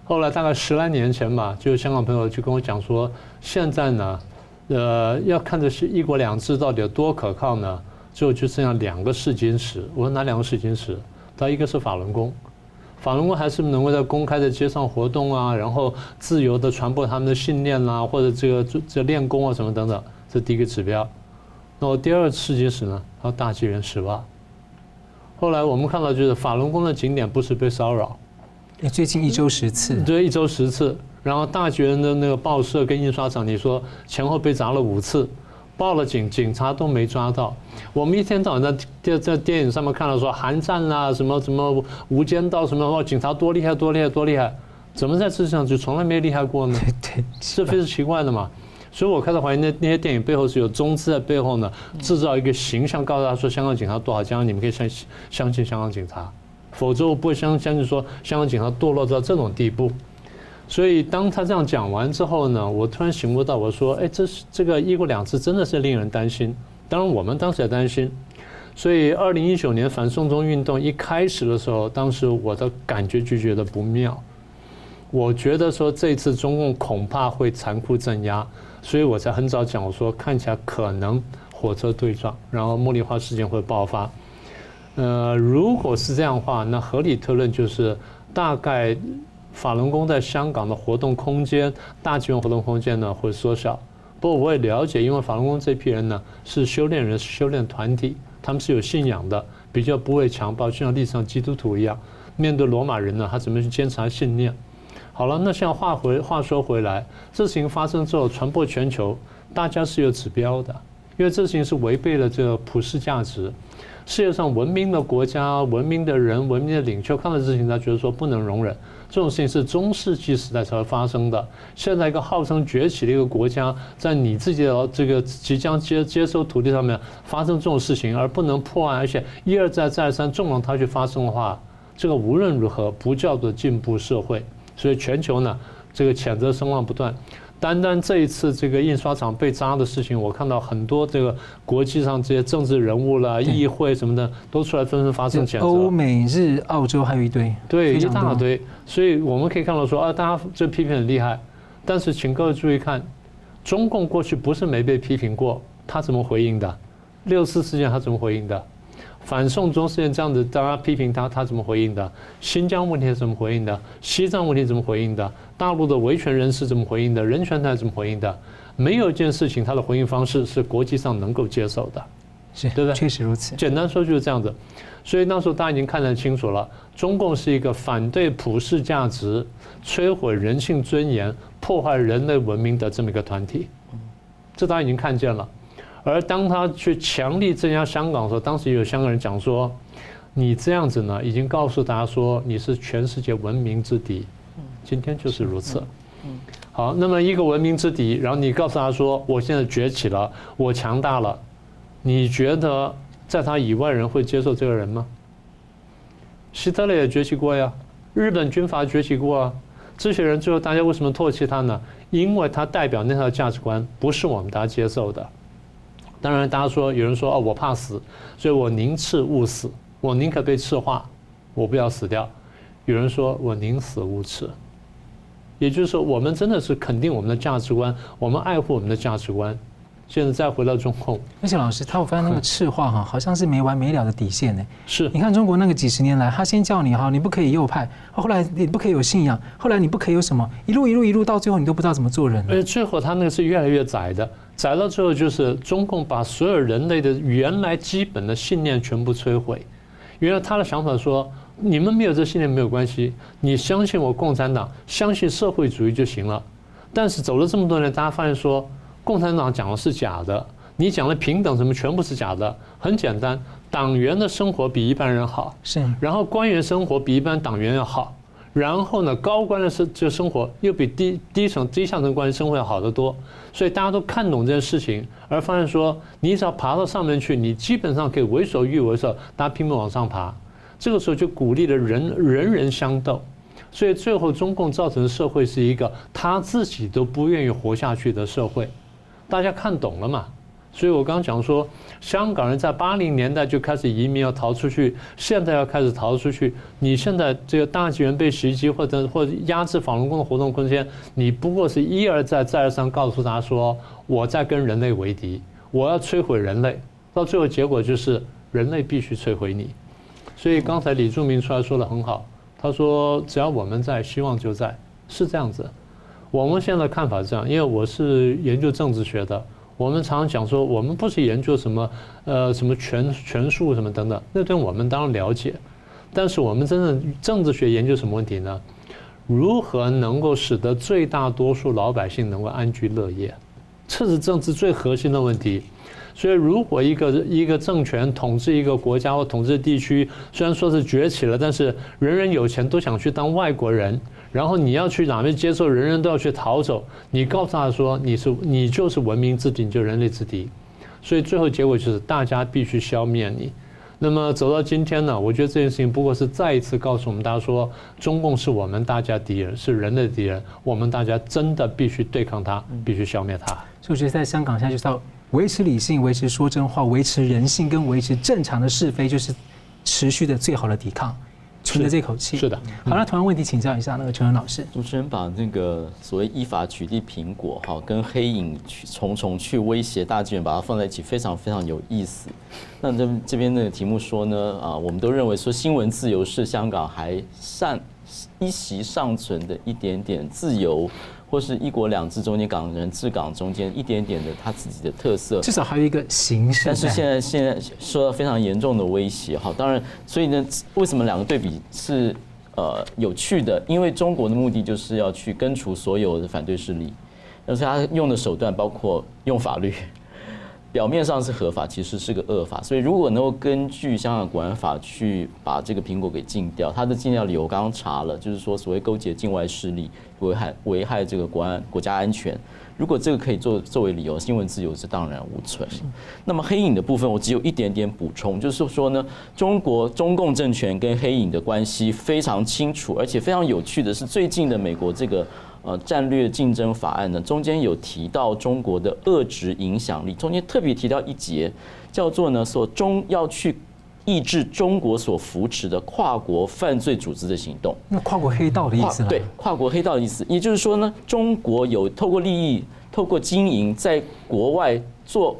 B: 后来大概十来年前吧，就香港朋友就跟我讲说，现在呢，呃，要看这些一国两制到底有多可靠呢？最后就剩下两个试金石。我说哪两个试金石？他一个是法轮功，法轮功还是能够在公开的街上活动啊，然后自由的传播他们的信念啦、啊，或者这个这练功啊什么等等，这第一个指标。那我第二个试金石呢？还有大纪元时报。后来我们看到，就是法轮功的景点不时被骚扰，
A: 最近一周十次，
B: 对，一周十次。然后大纪元的那个报社跟印刷厂，你说前后被砸了五次，报了警，警察都没抓到。我们一天到晚在电在电影上面看到说寒战啊，什么什么无间道什么，哦，警察多厉害，多厉害，多厉害，怎么在世界上就从来没厉害过呢？
A: 对对，
B: 这非常奇怪的嘛。所以我开始怀疑那那些电影背后是有中资在背后呢，制造一个形象，告诉他说香港警察多好，将来你们可以相信相信香港警察，否则我不会相相信说香港警察堕落到这种地步。所以当他这样讲完之后呢，我突然醒悟到，我说，哎，这是这个一国两制真的是令人担心。当然我们当时也担心。所以二零一九年反送中运动一开始的时候，当时我的感觉就觉得不妙。我觉得说这次中共恐怕会残酷镇压。所以我才很早讲，我说看起来可能火车对撞，然后茉莉花事件会爆发。呃，如果是这样的话，那合理推论就是大概法轮功在香港的活动空间、大纪元活动空间呢会缩小。不过我也了解，因为法轮功这批人呢是修炼人、是修炼团体，他们是有信仰的，比较不会强暴，就像历史上基督徒一样，面对罗马人呢，他怎么去坚持信念？好了，那现在话回话说回来，这事情发生之后传播全球，大家是有指标的，因为这事情是违背了这个普世价值。世界上文明的国家、文明的人、文明的领袖看到事情，他觉得说不能容忍。这种事情是中世纪时代才会发生的。现在一个号称崛起的一个国家，在你自己的这个即将接接收土地上面发生这种事情，而不能破案，而且一而再再而三纵容它去发生的话，这个无论如何不叫做进步社会。所以全球呢，这个谴责声浪不断。单单这一次这个印刷厂被砸的事情，我看到很多这个国际上这些政治人物啦、议会什么的，都出来纷纷发声谴责。
A: 欧美日澳洲还有一堆，
B: 对，一大堆。所以我们可以看到说啊，大家这批评很厉害，但是请各位注意看，中共过去不是没被批评过，他怎么回应的？六四事件他怎么回应的？反送中事件这样子，大家批评他，他怎么回应的？新疆问题是怎么回应的？西藏问题怎么回应的？大陆的维权人士怎么回应的？人权团怎么回应的？没有一件事情他的回应方式是国际上能够接受的。
A: 是，
B: 对不对？
A: 确实如此。
B: 简单说就是这样子。所以那时候大家已经看得清楚了，中共是一个反对普世价值、摧毁人性尊严、破坏人类文明的这么一个团体。这大家已经看见了。而当他去强力镇压香港的时候，当时也有香港人讲说：“你这样子呢，已经告诉大家说你是全世界文明之敌。”今天就是如此。好，那么一个文明之敌，然后你告诉他说：“我现在崛起了，我强大了。”你觉得？在他以外人会接受这个人吗？希特勒也崛起过呀，日本军阀崛起过啊，这些人最后大家为什么唾弃他呢？因为他代表那套价值观不是我们大家接受的。当然，大家说有人说哦，我怕死，所以我宁赐勿死，我宁可被赤化，我不要死掉。有人说我宁死勿赤，也就是说，我们真的是肯定我们的价值观，我们爱护我们的价值观。现在再回到中共，
A: 而且老师，他我发现那个赤化哈，好像是没完没了的底线呢。
B: 是，
A: 你看中国那个几十年来，他先叫你哈，你不可以右派，后来你不可以有信仰，后来你不可以有什么，一路一路一路到最后，你都不知道怎么做人。
B: 而且最后他那个是越来越窄的，窄到最后就是中共把所有人类的原来基本的信念全部摧毁。原来他的想法说，你们没有这信念没有关系，你相信我共产党，相信社会主义就行了。但是走了这么多年，大家发现说。共产党讲的是假的，你讲的平等什么全部是假的。很简单，党员的生活比一般人好，
A: 是。
B: 然后官员生活比一般党员要好，然后呢，高官的生这生活又比低低层低下层官员生活要好得多。所以大家都看懂这件事情，而发现说，你只要爬到上面去，你基本上可以为所欲为的时候，大家拼命往上爬。这个时候就鼓励了人人人相斗，所以最后中共造成的社会是一个他自己都不愿意活下去的社会。大家看懂了嘛？所以我刚刚讲说，香港人在八零年代就开始移民要逃出去，现在要开始逃出去。你现在这个大纪元被袭击或者或者压制法轮功的活动空间，你不过是一而再再而三告诉他说，我在跟人类为敌，我要摧毁人类，到最后结果就是人类必须摧毁你。所以刚才李柱铭出来说的很好，他说只要我们在，希望就在，是这样子。我们现在看法是这样，因为我是研究政治学的，我们常常讲说，我们不是研究什么呃什么权权术什么等等，那对我们当然了解，但是我们真正政治学研究什么问题呢？如何能够使得最大多数老百姓能够安居乐业，这是政治最核心的问题。所以，如果一个一个政权统治一个国家或统治地区，虽然说是崛起了，但是人人有钱都想去当外国人。然后你要去哪边接受，人人都要去逃走。你告诉他说你是你就是文明之敌，你就人类之敌。所以最后结果就是大家必须消灭你。那么走到今天呢，我觉得这件事情不过是再一次告诉我们大家说，中共是我们大家敌人，是人类的敌人。我们大家真的必须对抗他，必须消灭他。
A: 所以我觉得在香港现在就是要维持理性，维持说真话，维持人性，跟维持正常的是非，就是持续的最好的抵抗。存着这口气，
B: 是的。
A: 好，那同样问题请教一下那个陈恩老师。
C: 主持人把那个所谓依法取缔苹果，哈，跟黑影重重去威胁大纪元，把它放在一起，非常非常有意思。那这这边那个题目说呢，啊，我们都认为说新闻自由是香港还善一息尚存的一点点自由。或是一国两制中间，港人治港中间一点点的他自己的特色，
A: 至少还有一个形式。
C: 但是现在现在受到非常严重的威胁，哈，当然，所以呢，为什么两个对比是呃有趣的？因为中国的目的就是要去根除所有的反对势力，而且他用的手段包括用法律。表面上是合法，其实是个恶法。所以，如果能够根据香港国安法去把这个苹果给禁掉，它的禁掉理由刚刚查了，就是说所谓勾结境外势力，危害危害这个国安国家安全。如果这个可以作作为理由，新闻自由是荡然无存。那么黑影的部分，我只有一点点补充，就是说呢，中国中共政权跟黑影的关系非常清楚，而且非常有趣的是，最近的美国这个。呃，战略竞争法案呢，中间有提到中国的遏制影响力，中间特别提到一节，叫做呢，所中要去抑制中国所扶持的跨国犯罪组织的行动。
A: 那跨国黑道的意思？
C: 对，跨国黑道的意思，也就是说呢，中国有透过利益、透过经营，在国外做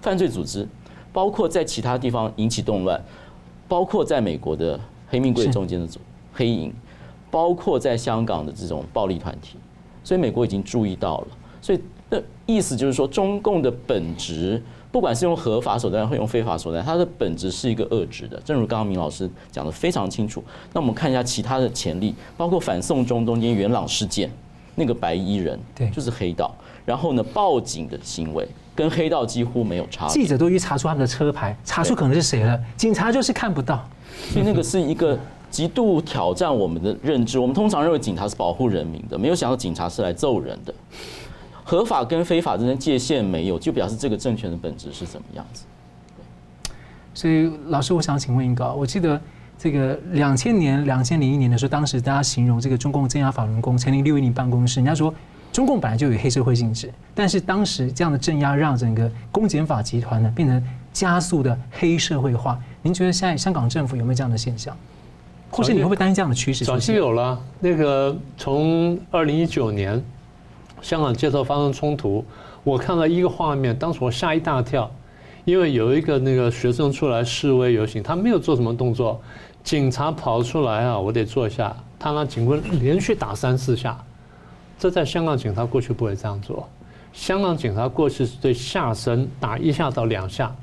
C: 犯罪组织，包括在其他地方引起动乱，包括在美国的黑命贵中间的黑影。包括在香港的这种暴力团体，所以美国已经注意到了。所以那意思就是说，中共的本质不管是用合法手段或用非法手段，它的本质是一个遏制的。正如刚刚明老师讲的非常清楚。那我们看一下其他的潜力，包括反送中中间元朗事件，那个白衣人对，就是黑道。然后呢，报警的行为跟黑道几乎没有差。
A: 记者都去查出他们的车牌，查出可能是谁了，警察就是看不到。
C: 所以那个是一个极度挑战我们的认知。我们通常认为警察是保护人民的，没有想到警察是来揍人的。合法跟非法之间界限没有，就表示这个政权的本质是怎么样子？
A: 所以老师，我想请问一个，我记得这个两千年、两千零一年的时候，当时大家形容这个中共镇压法轮功，成立六一零办公室，人家说中共本来就有黑社会性质，但是当时这样的镇压让整个公检法集团呢变成加速的黑社会化。您觉得现在香港政府有没有这样的现象？或是你会不会担心这样的趋势？
B: 早期有了，那个从二零一九年。香港街头发生冲突，我看到一个画面，当时我吓一大跳，因为有一个那个学生出来示威游行，他没有做什么动作，警察跑出来啊，我得坐下，他让警棍连续打三四下，这在香港警察过去不会这样做，香港警察过去是对下身打一下到两下，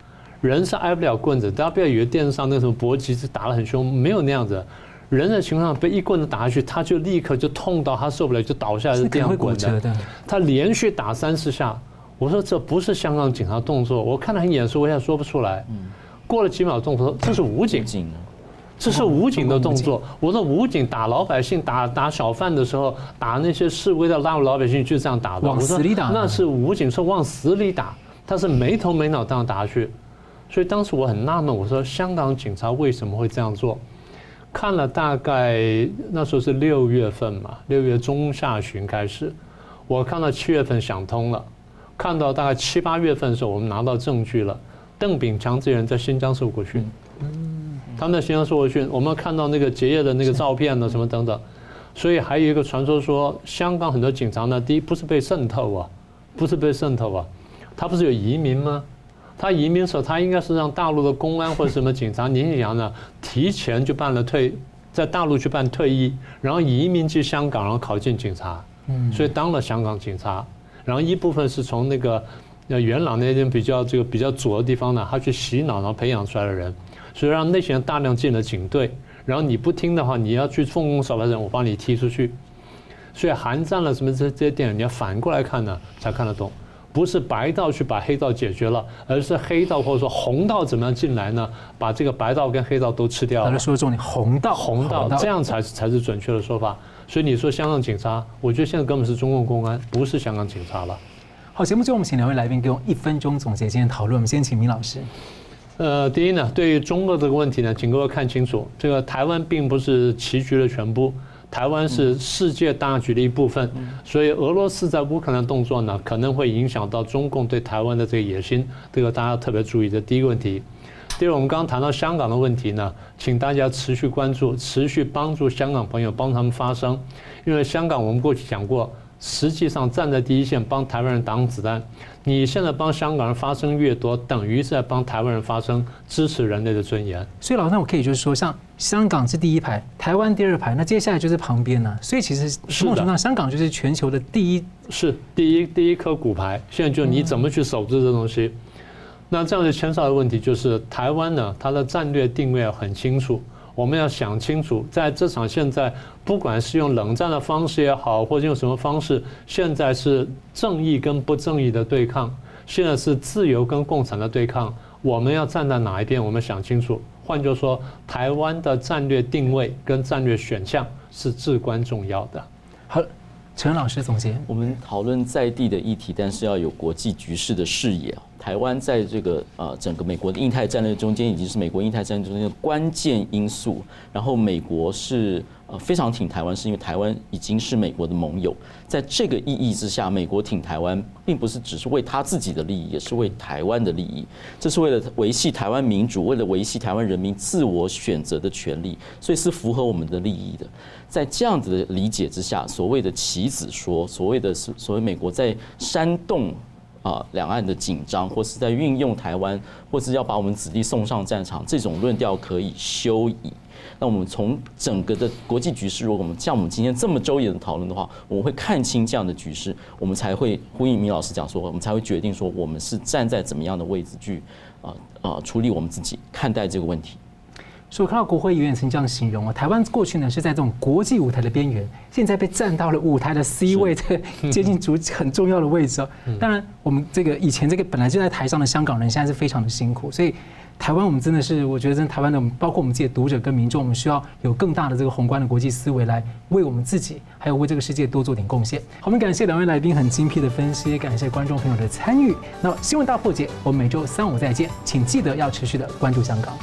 B: 人是挨不了棍子，大家不要以为电视上那什么搏击是打得很凶，没有那样子。人的情况下被一棍子打下去，他就立刻就痛到他受不了，就倒下来是这样滚的。他连续打三四下，我说这不是香港警察动作，我看得很眼熟，我也说不出来。过了几秒钟，说这是武警，这是武警的动作。我说武警打老百姓、打打小贩的时候，打那些示威的拉老百姓就这样打的。
A: 往死里打，
B: 那是武警是往死里打，他是没头没脑这样打下去。所以当时我很纳闷，我说香港警察为什么会这样做？看了大概那时候是六月份嘛，六月中下旬开始，我看到七月份想通了，看到大概七八月份的时候，我们拿到证据了，邓炳强这人在新疆受过训，嗯，他们在新疆受过训，我们看到那个结业的那个照片呢，什么等等，所以还有一个传说说，香港很多警察呢，第一不是被渗透啊，不是被渗透啊，他不是有移民吗？他移民的时候，他应该是让大陆的公安或者什么警察，你想呢，提前就办了退，在大陆去办退役，然后移民去香港，然后考进警察，嗯，所以当了香港警察，然后一部分是从那个呃元朗那边比较这个比较左的地方呢，他去洗脑，然后培养出来的人，所以让那些人大量进了警队，然后你不听的话，你要去奉公守法的人，我帮你踢出去，所以韩战了什么这这些电影，你要反过来看呢，才看得懂。不是白道去把黑道解决了，而是黑道或者说红道怎么样进来呢？把这个白道跟黑道都吃掉了。
A: 说重点，红道，
B: 红道，这样才是才是准确的说法。所以你说香港警察，我觉得现在根本是中共公安，不是香港警察了。
A: 好，节目最后我们请两位来宾给我一分钟总结今天讨论。我们先请明老师。
B: 呃，第一呢，对于中俄这个问题呢，请各位看清楚，这个台湾并不是棋局的全部。台湾是世界大局的一部分，所以俄罗斯在乌克兰动作呢，可能会影响到中共对台湾的这个野心，这个大家特别注意的第一个问题。第二，我们刚刚谈到香港的问题呢，请大家持续关注，持续帮助香港朋友，帮他们发声，因为香港我们过去讲过。实际上站在第一线帮台湾人挡子弹，你现在帮香港人发声越多，等于是在帮台湾人发声，支持人类的尊严。
A: 所以老师，那我可以就是说，像香港是第一排，台湾第二排，那接下来就是旁边呢。所以其实某种程度上，香港就是全球的第一，
B: 是第一第一颗骨牌。现在就你怎么去守住这东西？那这样就牵涉的问题就是，台湾呢，它的战略定位很清楚。我们要想清楚，在这场现在，不管是用冷战的方式也好，或者用什么方式，现在是正义跟不正义的对抗，现在是自由跟共产的对抗。我们要站在哪一边？我们想清楚。换句话说，台湾的战略定位跟战略选项是至关重要的。
A: 好，陈老师总结，
C: 我们讨论在地的议题，但是要有国际局势的视野。台湾在这个呃整个美国的印太战略中间，已经是美国印太战略中间的关键因素。然后美国是呃非常挺台湾，是因为台湾已经是美国的盟友。在这个意义之下，美国挺台湾，并不是只是为他自己的利益，也是为台湾的利益。这是为了维系台湾民主，为了维系台湾人民自我选择的权利，所以是符合我们的利益的。在这样子的理解之下，所谓的棋子说，所谓的所谓美国在煽动。啊，两岸的紧张，或是在运用台湾，或是要把我们子弟送上战场，这种论调可以休矣。那我们从整个的国际局势，如果我们像我们今天这么周延的讨论的话，我们会看清这样的局势，我们才会呼应米老师讲说，我们才会决定说我们是站在怎么样的位置去啊啊处理我们自己看待这个问题。
A: 所以我看到国会议员曾这样形容啊，台湾过去呢是在这种国际舞台的边缘，现在被站到了舞台的 C 位，这个接近主很重要的位置哦。当然，我们这个以前这个本来就在台上的香港人，现在是非常的辛苦。所以，台湾我们真的是，我觉得在台湾的，包括我们自己的读者跟民众，我们需要有更大的这个宏观的国际思维，来为我们自己，还有为这个世界多做点贡献。好，我们感谢两位来宾很精辟的分析，感谢观众朋友的参与。那新闻大破解，我们每周三五再见，请记得要持续的关注香港。